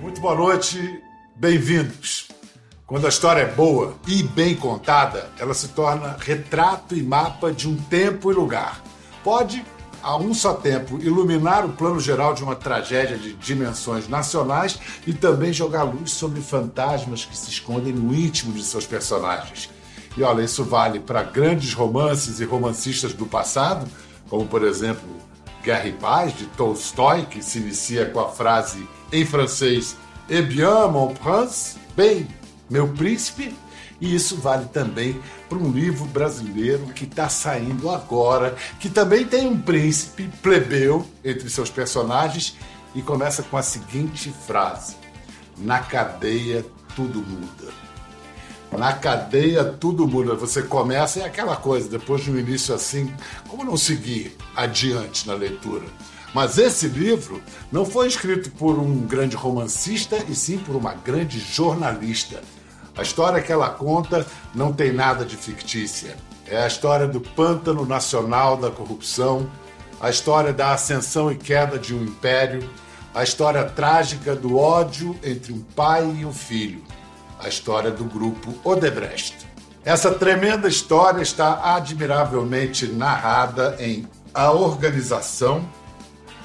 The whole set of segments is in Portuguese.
Muito boa noite, bem-vindos. Quando a história é boa e bem contada, ela se torna retrato e mapa de um tempo e lugar. Pode, a um só tempo, iluminar o plano geral de uma tragédia de dimensões nacionais e também jogar luz sobre fantasmas que se escondem no íntimo de seus personagens. E olha, isso vale para grandes romances e romancistas do passado, como por exemplo Guerra e Paz, de Tolstói, que se inicia com a frase em francês Eh bien, mon prince, bem, meu Príncipe. E isso vale também para um livro brasileiro que está saindo agora, que também tem um príncipe plebeu entre seus personagens e começa com a seguinte frase: Na cadeia tudo muda. Na cadeia tudo muda. Você começa, é aquela coisa, depois de um início assim, como não seguir adiante na leitura? Mas esse livro não foi escrito por um grande romancista, e sim por uma grande jornalista. A história que ela conta não tem nada de fictícia. É a história do pântano nacional da corrupção, a história da ascensão e queda de um império, a história trágica do ódio entre um pai e um filho, a história do grupo Odebrecht. Essa tremenda história está admiravelmente narrada em A Organização,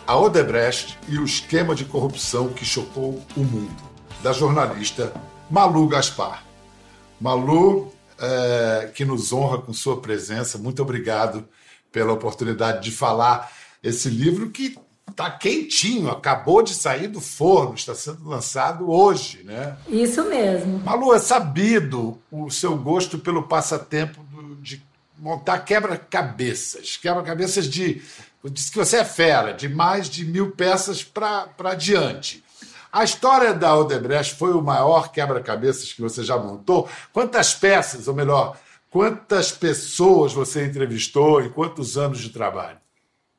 a Odebrecht e o esquema de corrupção que chocou o mundo, da jornalista Malu Gaspar. Malu, é, que nos honra com sua presença, muito obrigado pela oportunidade de falar esse livro que está quentinho, acabou de sair do forno, está sendo lançado hoje, né? Isso mesmo. Malu, é sabido o seu gosto pelo passatempo de montar quebra-cabeças, quebra-cabeças de. Diz que você é fera, de mais de mil peças para diante. A história da Odebrecht foi o maior quebra-cabeças que você já montou? Quantas peças, ou melhor, quantas pessoas você entrevistou e quantos anos de trabalho?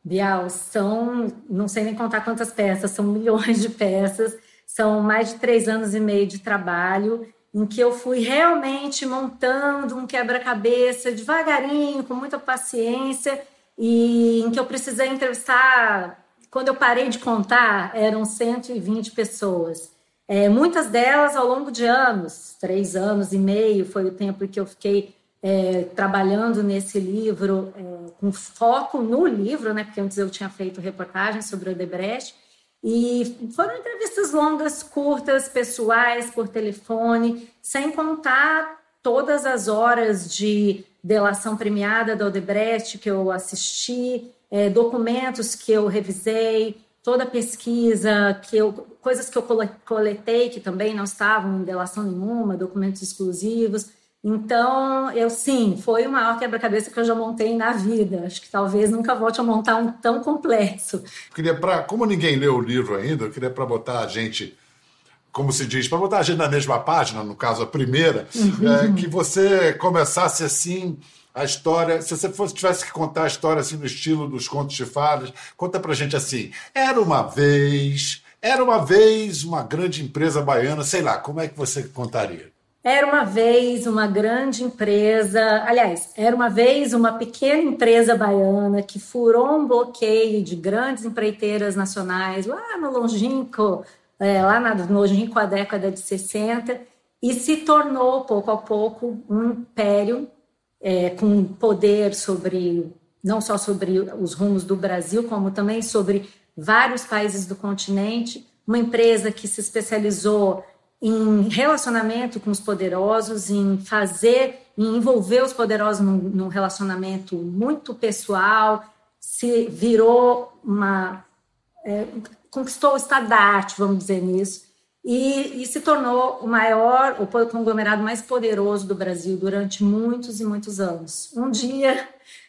Bial, são, não sei nem contar quantas peças, são milhões de peças, são mais de três anos e meio de trabalho, em que eu fui realmente montando um quebra-cabeça devagarinho, com muita paciência, e em que eu precisei entrevistar quando eu parei de contar, eram 120 pessoas. É, muitas delas ao longo de anos, três anos e meio foi o tempo que eu fiquei é, trabalhando nesse livro, é, com foco no livro, né, porque antes eu tinha feito reportagens sobre o Odebrecht, e foram entrevistas longas, curtas, pessoais, por telefone, sem contar todas as horas de delação premiada da Odebrecht que eu assisti, é, documentos que eu revisei, toda a pesquisa, que eu, coisas que eu coletei que também não estavam em delação nenhuma, documentos exclusivos. Então, eu sim, foi o maior quebra-cabeça que eu já montei na vida. Acho que talvez nunca volte a montar um tão complexo. Eu queria para, como ninguém leu o livro ainda, eu queria para botar a gente, como se diz, para botar a gente na mesma página, no caso a primeira, uhum. é, que você começasse assim a história, se você fosse, tivesse que contar a história assim no estilo dos contos de fadas, conta pra gente assim: era uma vez, era uma vez uma grande empresa baiana, sei lá, como é que você contaria? Era uma vez uma grande empresa, aliás, era uma vez uma pequena empresa baiana que furou um bloqueio de grandes empreiteiras nacionais lá no longínquo, é, lá na longínqua década de 60 e se tornou pouco a pouco um império é, com poder sobre não só sobre os rumos do Brasil, como também sobre vários países do continente. Uma empresa que se especializou em relacionamento com os poderosos, em fazer, em envolver os poderosos num, num relacionamento muito pessoal, se virou uma. É, conquistou o estado da arte, vamos dizer nisso, e, e, se tornou o maior, o conglomerado mais poderoso do Brasil durante muitos e muitos anos. Um dia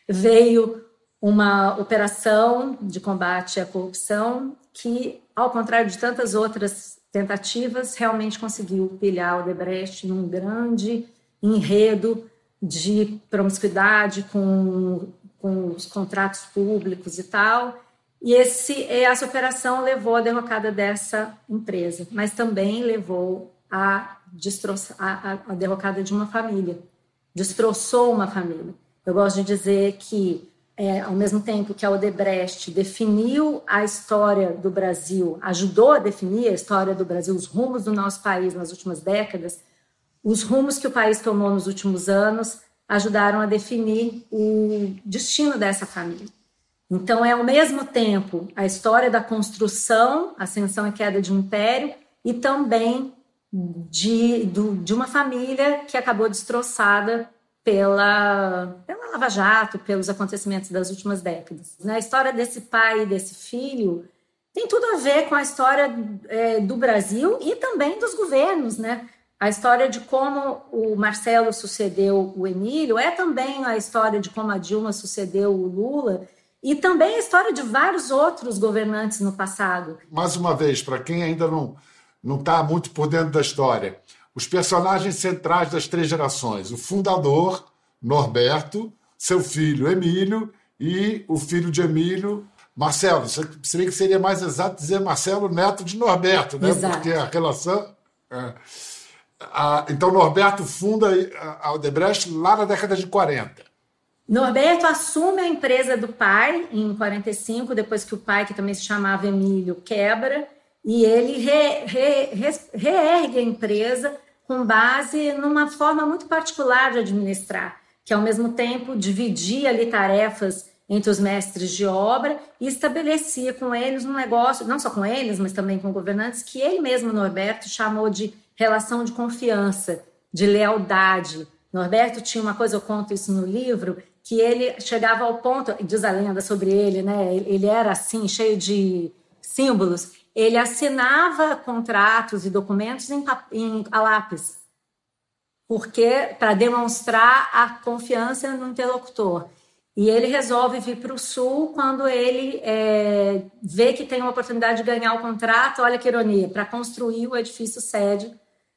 veio uma operação de combate à corrupção que, ao contrário de tantas outras tentativas, realmente conseguiu pilhar o Debrecht num grande enredo de promiscuidade com, com os contratos públicos e tal, e esse, essa operação levou à derrocada dessa empresa, mas também levou à, a, a derrocada de uma família. Destroçou uma família. Eu gosto de dizer que é, ao mesmo tempo que a Odebrecht definiu a história do Brasil, ajudou a definir a história do Brasil, os rumos do nosso país nas últimas décadas, os rumos que o país tomou nos últimos anos ajudaram a definir o destino dessa família. Então, é ao mesmo tempo a história da construção, ascensão e queda de um império, e também de, do, de uma família que acabou destroçada pela, pela Lava Jato, pelos acontecimentos das últimas décadas. A história desse pai e desse filho tem tudo a ver com a história é, do Brasil e também dos governos, né? A história de como o Marcelo sucedeu o Emílio é também a história de como a Dilma sucedeu o Lula e também a história de vários outros governantes no passado. Mais uma vez, para quem ainda não não está muito por dentro da história, os personagens centrais das três gerações: o fundador, Norberto, seu filho, Emílio, e o filho de Emílio, Marcelo. Seria que seria mais exato dizer Marcelo, neto de Norberto, né? Exato. Porque a relação. É, então, Norberto funda a Odebrecht lá na década de 40. Norberto assume a empresa do pai em 45, depois que o pai, que também se chamava Emílio, quebra, e ele re, re, re, reergue a empresa com base numa forma muito particular de administrar, que ao mesmo tempo dividia ali tarefas entre os mestres de obra e estabelecia com eles um negócio, não só com eles, mas também com governantes, que ele mesmo, Norberto, chamou de relação de confiança, de lealdade. Norberto tinha uma coisa, eu conto isso no livro, que ele chegava ao ponto, diz a lenda sobre ele, né? Ele era assim, cheio de símbolos. Ele assinava contratos e documentos em, em a lápis, porque para demonstrar a confiança no interlocutor. E ele resolve vir para o Sul quando ele é, vê que tem uma oportunidade de ganhar o contrato, olha que ironia, para construir o edifício sede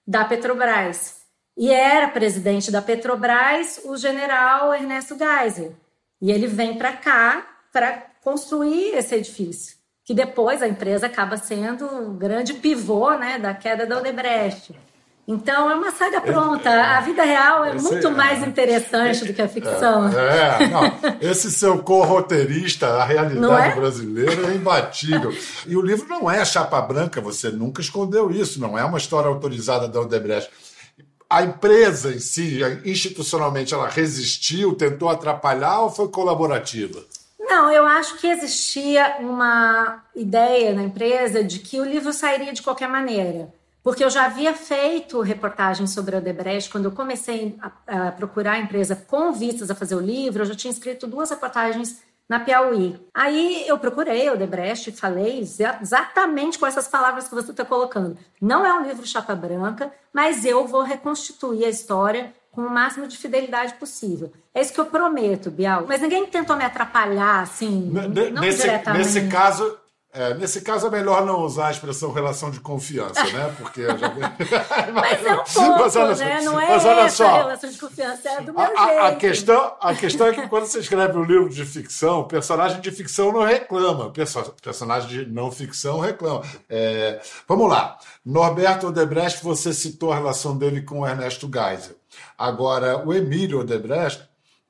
da Petrobras. E era presidente da Petrobras o general Ernesto Geiser. E ele vem para cá para construir esse edifício, que depois a empresa acaba sendo um grande pivô né, da queda da Odebrecht. Então é uma saga pronta. A vida real é muito mais interessante do que a ficção. É, é não, esse seu co-roteirista, a realidade é? brasileira é imbatível. E o livro não é chapa branca, você nunca escondeu isso, não é uma história autorizada da Odebrecht. A empresa em si, institucionalmente, ela resistiu, tentou atrapalhar ou foi colaborativa? Não, eu acho que existia uma ideia na empresa de que o livro sairia de qualquer maneira porque eu já havia feito reportagens sobre a Odebrecht quando eu comecei a, a, procurar a empresa com vistas a fazer o livro, eu já tinha escrito duas reportagens na Piauí. Aí eu procurei a Odebrecht e falei exatamente com essas palavras que você está colocando. Não é um livro chapa branca, mas eu vou reconstituir a história com o máximo de fidelidade possível. É isso que eu prometo, Bial. Mas ninguém tentou me atrapalhar, assim, N não nesse, diretamente. Nesse caso, é, nesse caso é melhor não usar a expressão relação de confiança, né? Porque já... mas é um pouco, mas olha, né? Não é mas olha só, relação de confiança, é do meu a, jeito. A questão, a questão é que quando você escreve um livro de ficção, o personagem de ficção não reclama, o personagem de não ficção reclama. É, vamos lá. Norberto Odebrecht, você citou a relação dele com o Ernesto Geisel. Agora, o Emílio Odebrecht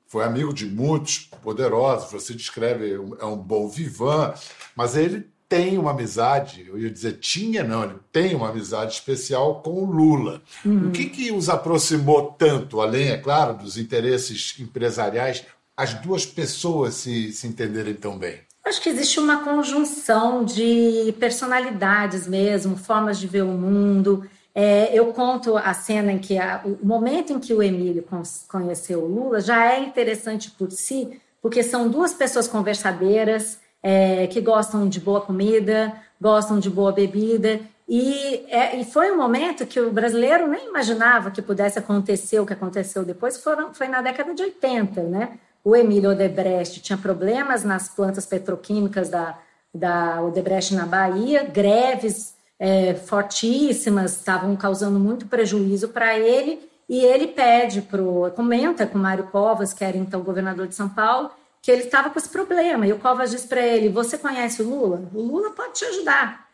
foi amigo de muitos poderosos, você descreve, é um bom vivan, mas ele tem uma amizade, eu ia dizer tinha, não, ele tem uma amizade especial com o Lula. Uhum. O que, que os aproximou tanto, além, é claro, dos interesses empresariais, as duas pessoas se, se entenderem tão bem? Acho que existe uma conjunção de personalidades mesmo, formas de ver o mundo. É, eu conto a cena em que a, o momento em que o Emílio conheceu o Lula já é interessante por si, porque são duas pessoas conversadeiras, é, que gostam de boa comida, gostam de boa bebida. E, é, e, foi um momento que o brasileiro nem imaginava que pudesse acontecer o que aconteceu depois, foram, foi na década de 80, né? O Emílio Odebrecht tinha problemas nas plantas petroquímicas da, da Odebrecht na Bahia, greves é, fortíssimas, estavam causando muito prejuízo para ele, e ele pede, pro, comenta com Mário Covas, que era então governador de São Paulo, que ele estava com esse problema. E o Covas diz para ele: Você conhece o Lula? O Lula pode te ajudar.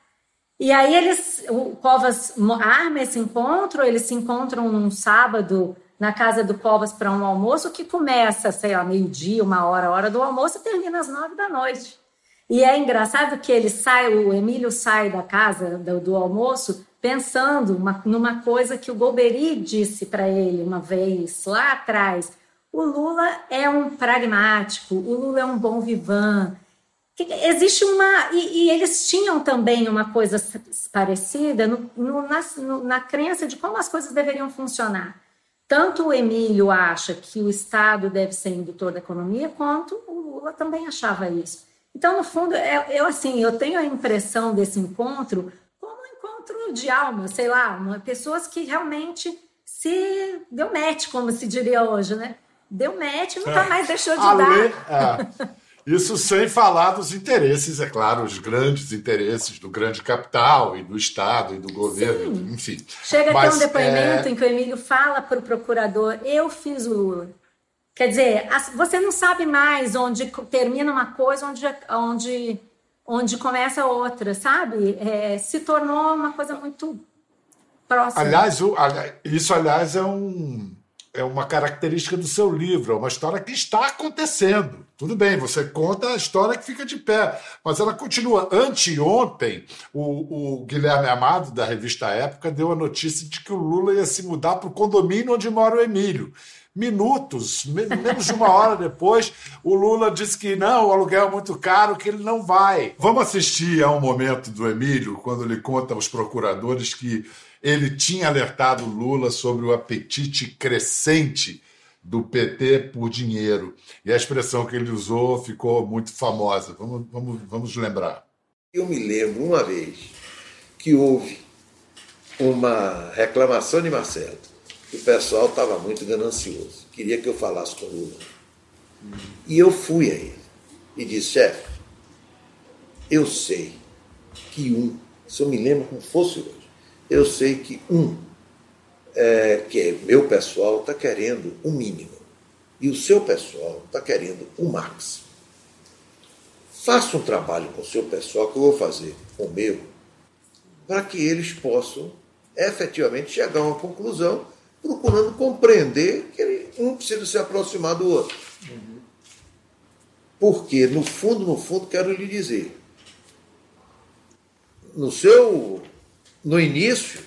E aí eles, o Covas arma esse encontro, eles se encontram num sábado na casa do Covas para um almoço que começa, sei lá, meio-dia, uma hora, hora do almoço e termina às nove da noite. E é engraçado que ele sai, o Emílio sai da casa do, do almoço pensando uma, numa coisa que o Golbery disse para ele uma vez lá atrás. O Lula é um pragmático, o Lula é um bom vivan. Existe uma. E, e eles tinham também uma coisa parecida no, no, na, no, na crença de como as coisas deveriam funcionar. Tanto o Emílio acha que o Estado deve ser indutor da economia, quanto o Lula também achava isso. Então, no fundo, eu, eu assim, eu tenho a impressão desse encontro encontro de alma, sei lá, uma, pessoas que realmente se deu match, como se diria hoje, né? Deu match e nunca é. mais deixou de dar. É. Isso sem falar dos interesses, é claro, os grandes interesses do grande capital e do Estado e do governo, Sim. enfim. Chega Mas, até um depoimento é... em que o Emílio fala para o procurador: eu fiz o Lula. Quer dizer, você não sabe mais onde termina uma coisa, onde, onde onde começa outra, sabe? É, se tornou uma coisa muito próxima. Aliás, o, isso, aliás, é, um, é uma característica do seu livro, é uma história que está acontecendo. Tudo bem, você conta a história que fica de pé, mas ela continua. Anteontem, o, o Guilherme Amado, da revista Época, deu a notícia de que o Lula ia se mudar para o condomínio onde mora o Emílio minutos, menos de uma hora depois, o Lula disse que não, o aluguel é muito caro, que ele não vai. Vamos assistir a um momento do Emílio, quando ele conta aos procuradores que ele tinha alertado Lula sobre o apetite crescente do PT por dinheiro. E a expressão que ele usou ficou muito famosa. Vamos, vamos, vamos lembrar. Eu me lembro uma vez que houve uma reclamação de Marcelo o pessoal estava muito ganancioso. Queria que eu falasse com o Lula. E eu fui a ele e disse, chefe, eu sei que um, se eu me lembro como fosse hoje, eu sei que um, é, que é meu pessoal, está querendo o mínimo. E o seu pessoal está querendo o máximo. Faça um trabalho com o seu pessoal, que eu vou fazer com o meu, para que eles possam efetivamente chegar a uma conclusão procurando compreender que ele, um precisa se aproximar do outro. Uhum. Porque, no fundo, no fundo, quero lhe dizer, no seu, no início,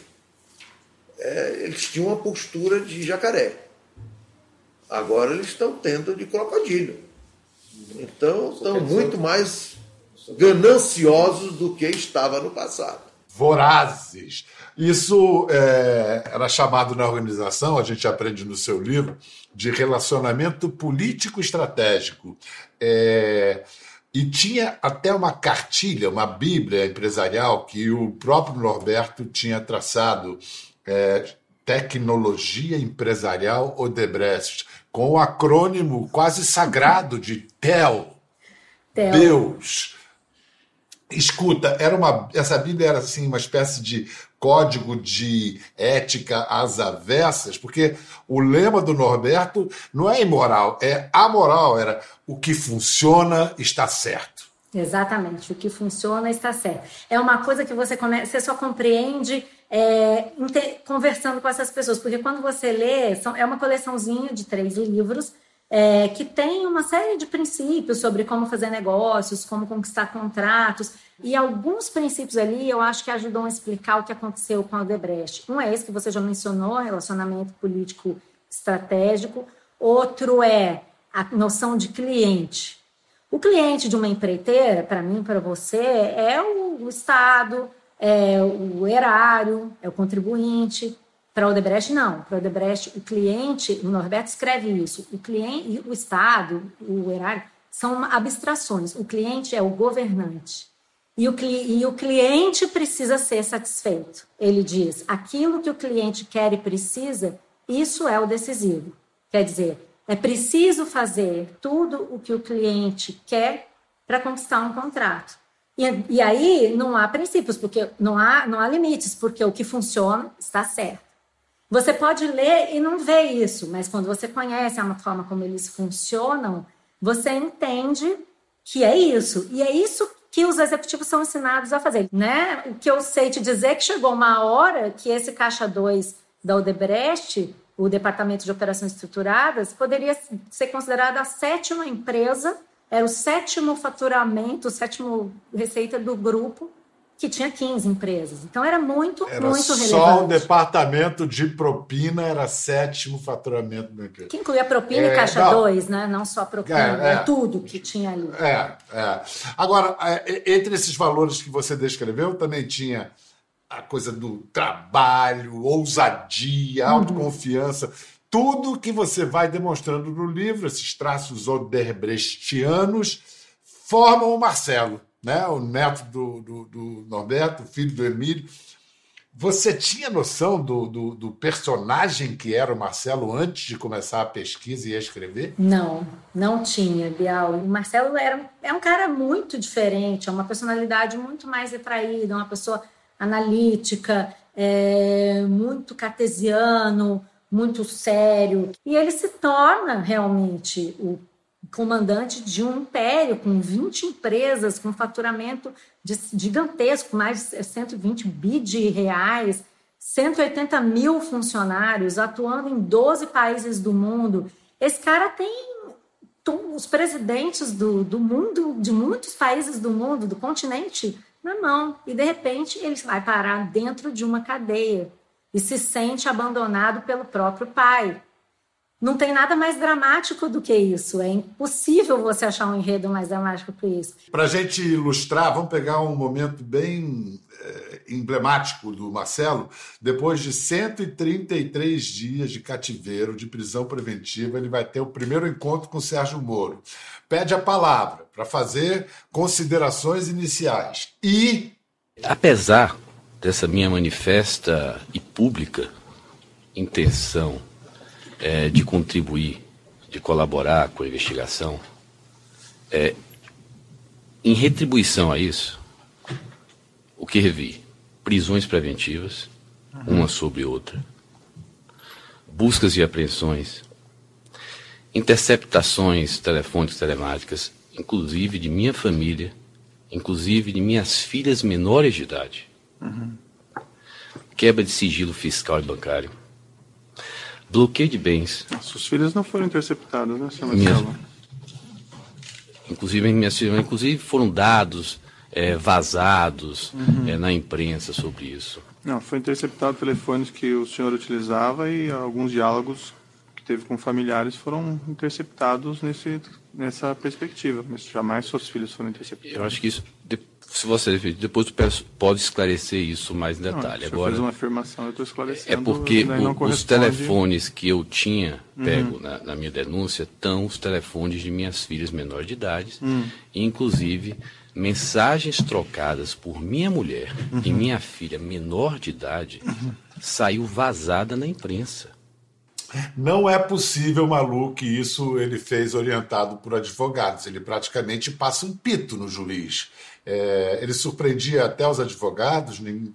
é, eles tinham uma postura de jacaré. Agora eles estão tendo de crocodilo. Então, estão muito mais gananciosos do que estava no passado. Vorazes. Isso é, era chamado na organização, a gente aprende no seu livro, de relacionamento político estratégico. É, e tinha até uma cartilha, uma bíblia empresarial que o próprio Norberto tinha traçado, é, Tecnologia Empresarial Odebrecht, com o acrônimo quase sagrado de TEL, TEL. Deus. Escuta, era uma, essa Bíblia era assim uma espécie de código de ética às avessas, porque o lema do Norberto não é imoral, é amoral, era o que funciona está certo. Exatamente, o que funciona está certo. É uma coisa que você, come... você só compreende é, conversando com essas pessoas, porque quando você lê, são... é uma coleçãozinha de três livros é, que tem uma série de princípios sobre como fazer negócios, como conquistar contratos, e alguns princípios ali eu acho que ajudam a explicar o que aconteceu com a Odebrecht. Um é esse que você já mencionou, relacionamento político estratégico. Outro é a noção de cliente. O cliente de uma empreiteira, para mim, para você, é o, Estado, é o erário, é o contribuinte. Para Odebrecht, não. Para Odebrecht, o cliente, o Norberto escreve isso, o cliente, o Estado, o erário, são abstrações. O cliente é o governante. E o, e o cliente precisa ser satisfeito. Ele diz: aquilo que o cliente quer e precisa, isso é o decisivo. Quer dizer, é preciso fazer tudo o que o cliente quer para conquistar um contrato. E, e, aí não há princípios, porque não há, não há limites, porque o que funciona está certo. Você pode ler e não ver isso, mas quando você conhece a forma como eles funcionam, você entende que é isso. E é isso que os executivos são ensinados a fazer. Né? O que eu sei te dizer é que chegou uma hora que esse caixa 2 da Odebrecht o Departamento de Operações Estruturadas, poderia ser considerada a sétima empresa, era o sétimo faturamento, o sétimo receita do grupo, que tinha 15 empresas. Então era muito, era muito relevante. Só o departamento de propina era sétimo faturamento da empresa. Que incluía propina é, e caixa 2, né? Não só propina, é, é, tudo que tinha ali. É, é. Agora, é, entre esses valores que você descreveu, também tinha a coisa do trabalho, ousadia, uhum. autoconfiança. Tudo que você vai demonstrando no livro, esses traços oderbrechtianos, formam o Marcelo né? o neto do, do, do Norberto, filho do Emílio. Você tinha noção do, do, do, personagem que era o Marcelo antes de começar a pesquisa e a escrever? Não, não tinha, Bial. O Marcelo era, é um cara muito diferente, é uma personalidade muito mais retraída, uma pessoa analítica, é, muito cartesiano, muito sério. E ele se torna realmente o comandante de um império com 20 empresas, com faturamento gigantesco, mais de 120 bi de reais, 180 mil funcionários, atuando em 12 países do mundo. Esse cara tem os presidentes do, do mundo, de muitos países do mundo, do continente, na mão. E, de repente, ele vai parar dentro de uma cadeia e se sente abandonado pelo próprio pai. Não tem nada mais dramático do que isso. É impossível você achar um enredo mais dramático que isso. Para a gente ilustrar, vamos pegar um momento bem é, emblemático do Marcelo. Depois de 133 dias de cativeiro, de prisão preventiva, ele vai ter o primeiro encontro com Sérgio Moro. Pede a palavra para fazer considerações iniciais. E. Apesar dessa minha manifesta e pública intenção é, de contribuir, de colaborar com a investigação, é, em retribuição a isso, o que revi? Prisões preventivas, uhum. uma sobre outra, buscas e apreensões, interceptações telefônicas, telemáticas, inclusive de minha família, inclusive de minhas filhas menores de idade, uhum. quebra de sigilo fiscal e bancário Bloqueio de bens. Suas filhas não foram interceptadas, né, senhora minhas, Inclusive, minhas filhas, inclusive foram dados é, vazados uhum. é, na imprensa sobre isso. Não, foi interceptado telefones que o senhor utilizava e alguns diálogos que teve com familiares foram interceptados nesse, nessa perspectiva, mas jamais suas filhas foram interceptadas. Eu acho que isso se você depois pode esclarecer isso mais em detalhe. Não, Agora, fez uma afirmação, eu estou esclarecendo. É porque o, os telefones que eu tinha pego uhum. na, na, minha denúncia estão os telefones de minhas filhas menores de idade, uhum. inclusive mensagens trocadas por minha mulher uhum. e minha filha menor de idade uhum. saiu vazada na imprensa. Não é possível, Malu, que isso ele fez orientado por advogados. Ele praticamente passa um pito no juiz. É, ele surpreendia até os advogados. Nem...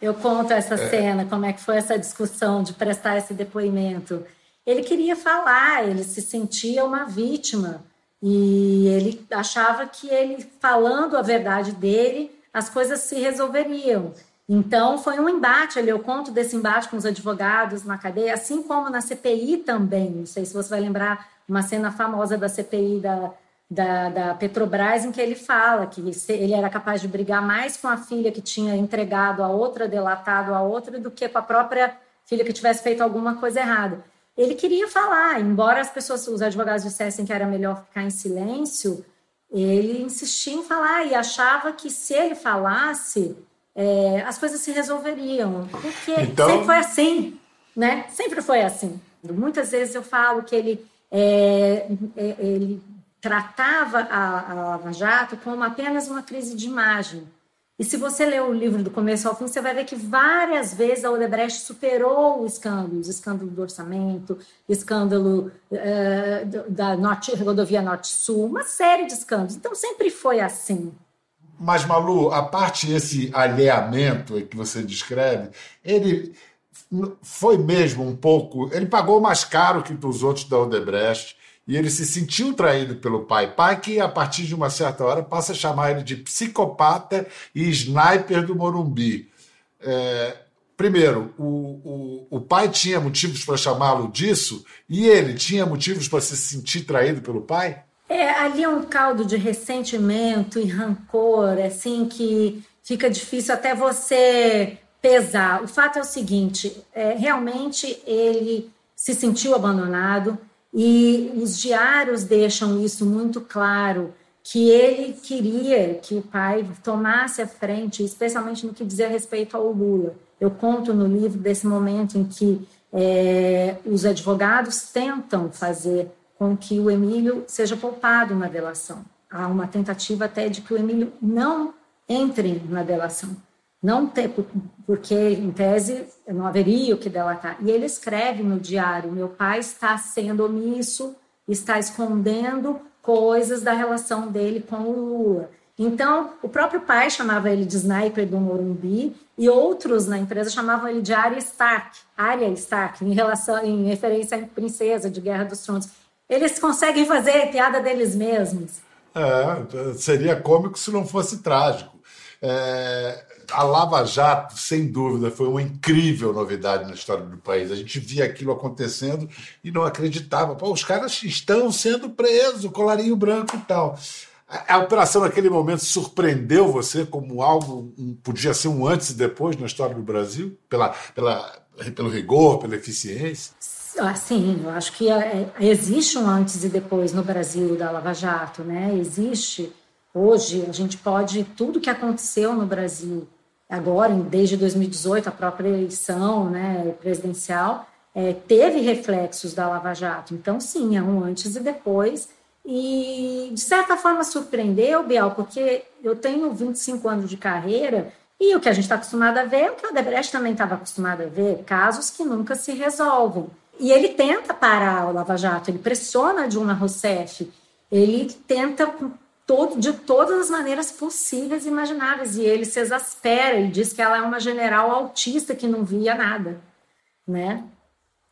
Eu conto essa é... cena, como é que foi essa discussão de prestar esse depoimento. Ele queria falar, ele se sentia uma vítima e ele achava que ele falando a verdade dele, as coisas se resolveriam. Então foi um embate ali, eu conto desse embate com os advogados na cadeia, assim como na CPI também. Não sei se você vai lembrar uma cena famosa da CPI da da, da, Petrobras, em que ele fala que ele era capaz de brigar mais com a filha que tinha entregado a outra, delatado a outra, do que com a própria filha que tivesse feito alguma coisa errada. Ele queria falar, embora as pessoas, os advogados dissessem que era melhor ficar em silêncio, ele insistia em falar e achava que se ele falasse, é, as coisas se resolveriam. Porque então... sempre foi assim, né? Sempre foi assim. Muitas vezes eu falo que ele, é, é ele tratava a, a Lava Jato como apenas uma crise de imagem. E se você ler o livro do começo ao fim, você vai ver que várias vezes a Odebrecht superou o escândalo, o escândalo do orçamento, escândalo uh, da norte, rodovia Norte-Sul, uma série de escândalos. Então sempre foi assim. Mas, Malu, a parte esse alheamento que você descreve, ele foi mesmo um pouco. Ele pagou mais caro que os outros da Odebrecht e ele se sentiu traído pelo pai. Pai que, a partir de uma certa hora, passa a chamar ele de psicopata e sniper do Morumbi. É, primeiro, o, o, o pai tinha motivos para chamá-lo disso e ele tinha motivos para se sentir traído pelo pai? É, ali é um caldo de ressentimento e rancor, assim, que fica difícil até você pesar. O fato é o seguinte: é, realmente ele se sentiu abandonado e os diários deixam isso muito claro que ele queria que o pai tomasse a frente, especialmente no que dizia respeito ao Lula. Eu conto no livro desse momento em que é, os advogados tentam fazer com que o Emílio seja poupado na delação. Há uma tentativa até de que o Emílio não entre na delação. Não ter, porque, em tese, não haveria o que delatar. E ele escreve no diário: meu pai está sendo omisso, está escondendo coisas da relação dele com o Lula. Então, o próprio pai chamava ele de sniper do Morumbi e outros na empresa chamavam ele de Arya Stark, Arya Stark, em relação em referência à princesa de Guerra dos Tronos. Eles conseguem fazer piada deles mesmos. É, seria cômico se não fosse trágico. É, a Lava Jato, sem dúvida, foi uma incrível novidade na história do país. A gente via aquilo acontecendo e não acreditava. Pô, os caras estão sendo presos, colarinho branco e tal. A, operação naquele momento surpreendeu você como algo, um, podia ser um antes e depois na história do Brasil, pela, pela, pelo rigor, pela eficiência? Ah, sim, eu acho que é, é, existe um antes e depois no Brasil da Lava Jato, né? Existe. Hoje, a gente pode. Tudo que aconteceu no Brasil, agora, desde 2018, a própria eleição né, presidencial, é, teve reflexos da Lava Jato. Então, sim, é um antes e depois. E, de certa forma, surpreendeu, Bial, porque eu tenho 25 anos de carreira e o que a gente está acostumado a ver é o que a Odebrecht também estava acostumado a ver, casos que nunca se resolvem. E ele tenta parar o Lava Jato, ele pressiona a Dilma Rousseff, ele tenta todo, de todas as maneiras possíveis e imagináveis, e ele se exaspera e diz que ela é uma general autista que não via nada, né?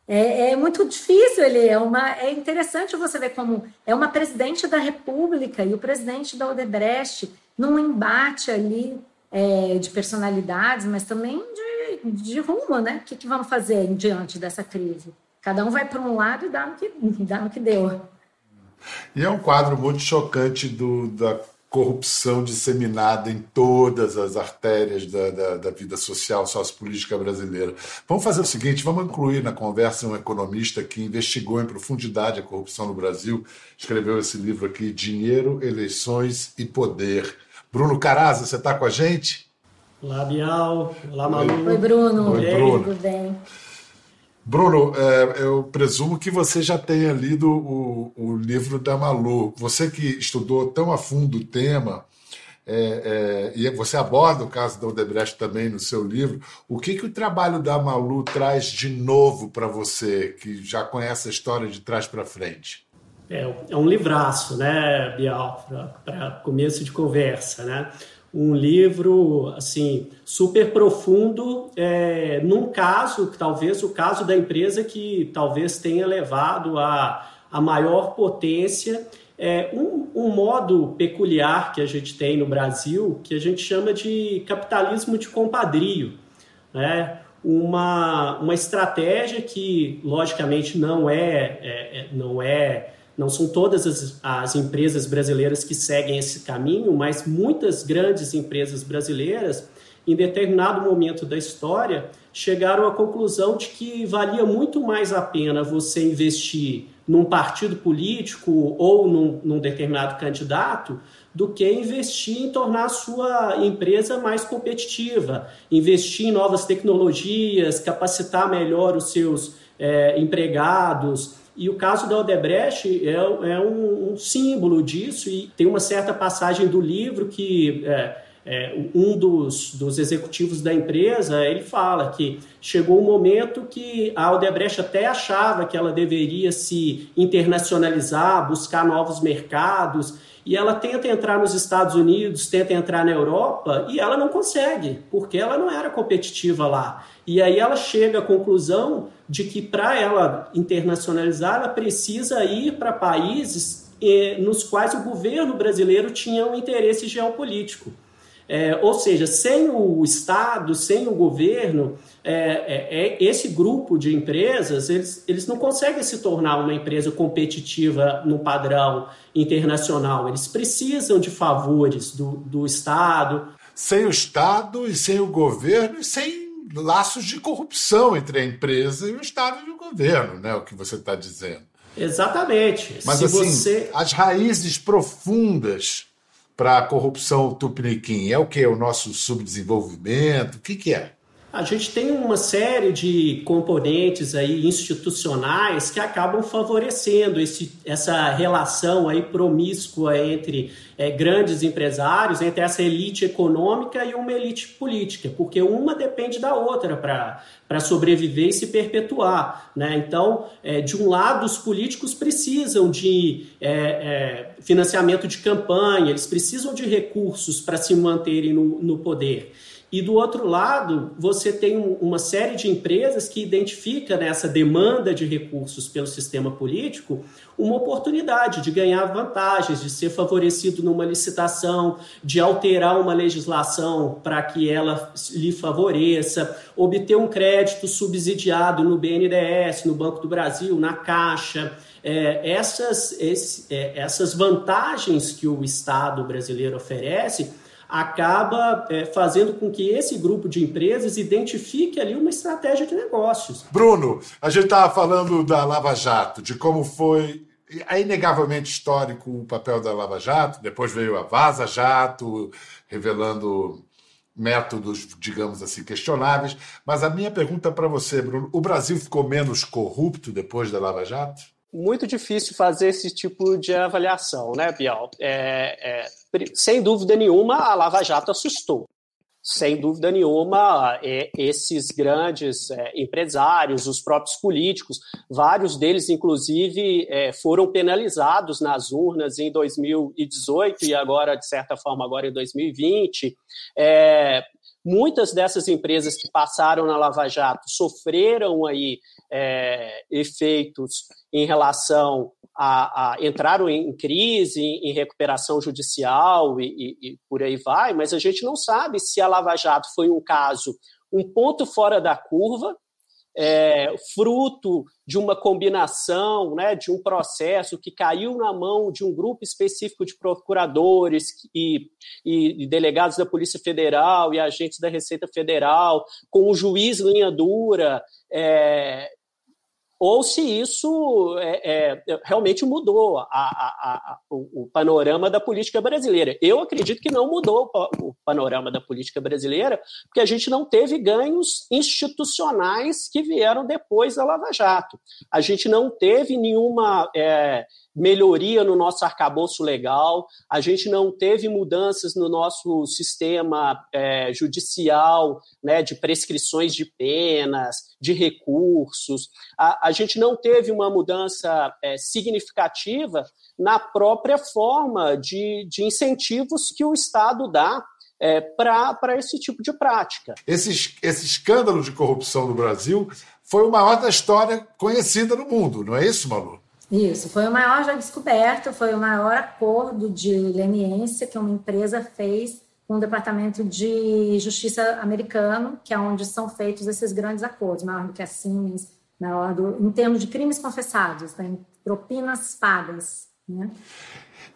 É, é, muito difícil, ele é uma. É interessante você ver como é uma presidente da República e o presidente da Odebrecht num embate ali é, de personalidades, mas também de, de rumo, né? O que, que vamos fazer diante dessa crise? Cada um vai para um lado e dá no que, dá no que deu. E é um quadro muito chocante do, da corrupção disseminada em todas as artérias da, da, da, vida social, sociopolítica brasileira. Vamos fazer o seguinte: vamos incluir na conversa um economista que investigou em profundidade a corrupção no Brasil, escreveu esse livro aqui, Dinheiro, Eleições e Poder. Bruno Caraza, você está com a gente? Olá, Bial. Olá, Malu. Oi, Bruno. Oi, Bruno. Tudo bem? Bruno, é, eu presumo que você já tenha lido o, o, livro da Malu. Você que estudou tão a fundo o tema, é, é, e você aborda o caso da Odebrecht também no seu livro, o que, que o trabalho da Malu traz de novo para você, que já conhece a história de trás para frente? É, é um livraço, né, Bial, para começo de conversa, né? Um livro assim super profundo é, num caso talvez o caso da empresa que talvez tenha levado a, a maior potência é um, um modo peculiar que a gente tem no Brasil que a gente chama de capitalismo de compadrio né? Uma, uma estratégia que logicamente não é, é, é não é não são todas as, as, empresas brasileiras que seguem esse caminho, mas muitas grandes empresas brasileiras, em determinado momento da história, chegaram à conclusão de que valia muito mais a pena você investir num partido político ou num, num determinado candidato do que investir em tornar a sua empresa mais competitiva, investir em novas tecnologias, capacitar melhor os seus é, empregados, e o caso da Odebrecht é, é um, um, símbolo disso, e tem uma certa passagem do livro que é, é, um dos, dos executivos da empresa ele fala que chegou um momento que a Odebrecht até achava que ela deveria se internacionalizar, buscar novos mercados, e ela tenta entrar nos Estados Unidos, tenta entrar na Europa, e ela não consegue, porque ela não era competitiva lá. E aí ela chega à conclusão de que para ela internacionalizar, ela precisa ir para países eh, nos quais o governo brasileiro tinha um interesse geopolítico. É, ou seja, sem o Estado, sem o governo, é, é, é, esse grupo de empresas, eles, eles não conseguem se tornar uma empresa competitiva no padrão internacional. Eles precisam de favores do, do Estado. Sem o Estado e sem o governo e sem laços de corrupção entre a empresa e o Estado e o governo, né? O que você está dizendo. Exatamente. Mas se assim, você... as raízes profundas para a corrupção tupiniquim é o que? O nosso subdesenvolvimento? O que, que é? A gente tem uma série de componentes aí institucionais que acabam favorecendo esse, essa relação aí promíscua entre é, grandes empresários, entre essa elite econômica e uma elite política, porque uma depende da outra para sobreviver e se perpetuar. Né? Então, é, de um lado, os políticos precisam de é, é financiamento de campanha, eles precisam de recursos para se manterem no, no poder. E do outro lado, você tem uma série de empresas que identifica nessa demanda de recursos pelo sistema político uma oportunidade de ganhar vantagens, de ser favorecido numa licitação, de alterar uma legislação para que ela lhe favoreça, obter um crédito subsidiado no BNDES, no Banco do Brasil, na Caixa. É, essas, esse, é, essas vantagens que o Estado brasileiro oferece acaba é, fazendo com que esse grupo de empresas identifique ali uma estratégia de negócios. Bruno, a gente estava falando da Lava Jato, de como foi é inegavelmente histórico o papel da Lava Jato, depois veio a Vaza Jato, revelando métodos, digamos assim, questionáveis. Mas a minha pergunta para você, Bruno: o Brasil ficou menos corrupto depois da Lava Jato? Muito difícil fazer esse tipo de avaliação, né, Bial? É, é, sem dúvida nenhuma, a Lava Jato assustou. Sem dúvida nenhuma, é, esses grandes é, empresários, os próprios políticos, vários deles, inclusive, é, foram penalizados nas urnas em 2018 e agora, de certa forma, agora em 2020. Muitas dessas empresas que passaram na Lava Jato sofreram aí é, efeitos em relação a, a entraram em crise, em, em recuperação judicial e, e, e, por aí vai, mas a gente não sabe se a Lava Jato foi um caso, um ponto fora da curva, é, fruto de uma combinação, né, de um processo que caiu na mão de um grupo específico de procuradores e, e, e delegados da Polícia Federal e agentes da Receita Federal, com um juiz linha dura, é, ou se isso é, é, realmente mudou a, a, a, o, o, panorama da política brasileira. Eu acredito que não mudou o, panorama da política brasileira, porque a gente não teve ganhos institucionais que vieram depois da Lava Jato. A gente não teve nenhuma é, melhoria no nosso arcabouço legal, a gente não teve mudanças no nosso sistema é, judicial, né, de prescrições de penas, de recursos, a, a gente não teve uma mudança é, significativa na própria forma de, de incentivos que o Estado dá é, para esse tipo de prática. Esse, esse escândalo de corrupção no Brasil foi o maior da história conhecida no mundo, não é isso, Malu? Isso, foi o maior já descoberto, foi o maior acordo de leniência que uma empresa fez com o Departamento de Justiça americano, que é onde são feitos esses grandes acordos, maior do que a Siemens, maior do, em termos de crimes confessados, né, propinas pagas. Né?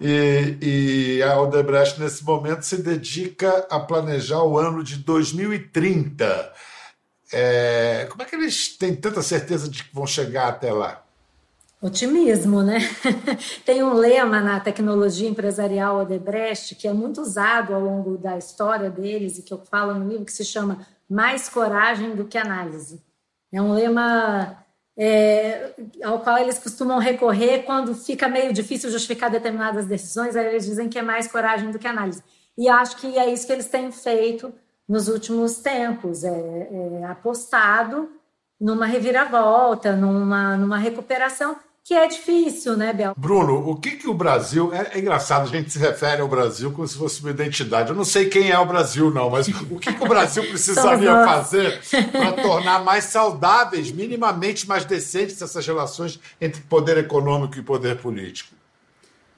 E, e, a Odebrecht, nesse momento, se dedica a planejar o ano de 2030. É, como é que eles têm tanta certeza de que vão chegar até lá? Otimismo, né? Tem um lema na tecnologia empresarial Odebrecht que é muito usado ao longo da história deles e que eu falo no livro que se chama mais coragem do que análise. É um lema é, ao qual eles costumam recorrer quando fica meio difícil justificar determinadas decisões, aí eles dizem que é mais coragem do que análise. E acho que é isso que eles têm feito nos últimos tempos, é, é apostado numa reviravolta, numa, numa recuperação que é difícil, né, Bel? Bruno, o que, que o Brasil. É, é, engraçado, a gente se refere ao Brasil como se fosse uma identidade. Eu não sei quem é o Brasil, não, mas o que, que o Brasil precisaria fazer para tornar mais saudáveis, minimamente mais decentes essas relações entre poder econômico e poder político?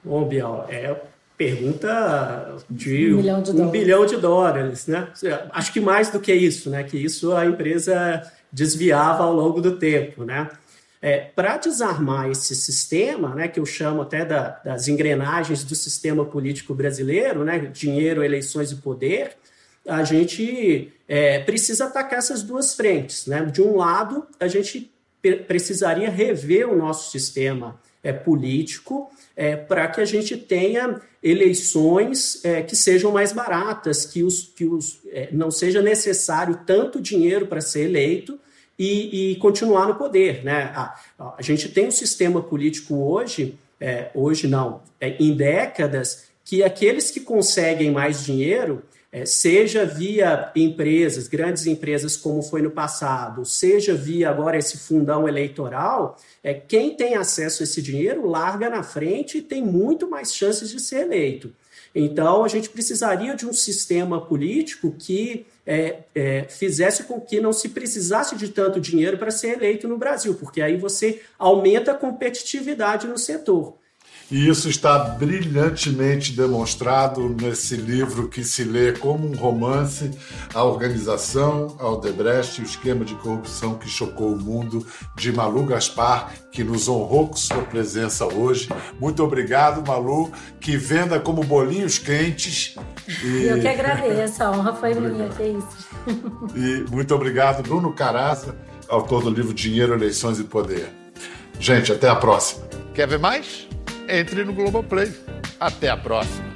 Bom, Biel, é, pergunta de um bilhão de, um bilhão de dólares, né? Acho que mais do que isso, né? Que isso a empresa desviava ao longo do tempo, né? É, Para desarmar esse sistema, né, que eu chamo até da, das engrenagens do sistema político brasileiro, né, dinheiro, eleições e poder, a gente é, precisa atacar essas duas frentes. Né? De um lado, a gente precisaria rever o nosso sistema é, político é, para que a gente tenha eleições é, que sejam mais baratas, que, os, que os, é, não seja necessário tanto dinheiro para ser eleito e, e, continuar no poder. Né? A, a, gente tem um sistema político hoje, é, hoje não, é, em décadas, que aqueles que conseguem mais dinheiro é, seja via empresas, grandes empresas como foi no passado, seja via agora esse fundão eleitoral, é, quem tem acesso a esse dinheiro larga na frente e tem muito mais chances de ser eleito. Então, a gente precisaria de um sistema político que é, é, fizesse com que não se precisasse de tanto dinheiro para ser eleito no Brasil, porque aí você aumenta a competitividade no setor. E isso está brilhantemente demonstrado nesse livro que se lê como um romance, A Organização, a Odebrecht e o Esquema de Corrupção que Chocou o Mundo, de Malu Gaspar, que nos honrou com sua presença hoje. Muito obrigado, Malu, que venda como bolinhos quentes. E... Eu que agradeço, a honra foi minha, que é isso. E muito obrigado, Bruno Caraza, autor do livro Dinheiro, Eleições e Poder. Gente, até a próxima. Quer ver mais? Entre no Globoplay. Até a próxima!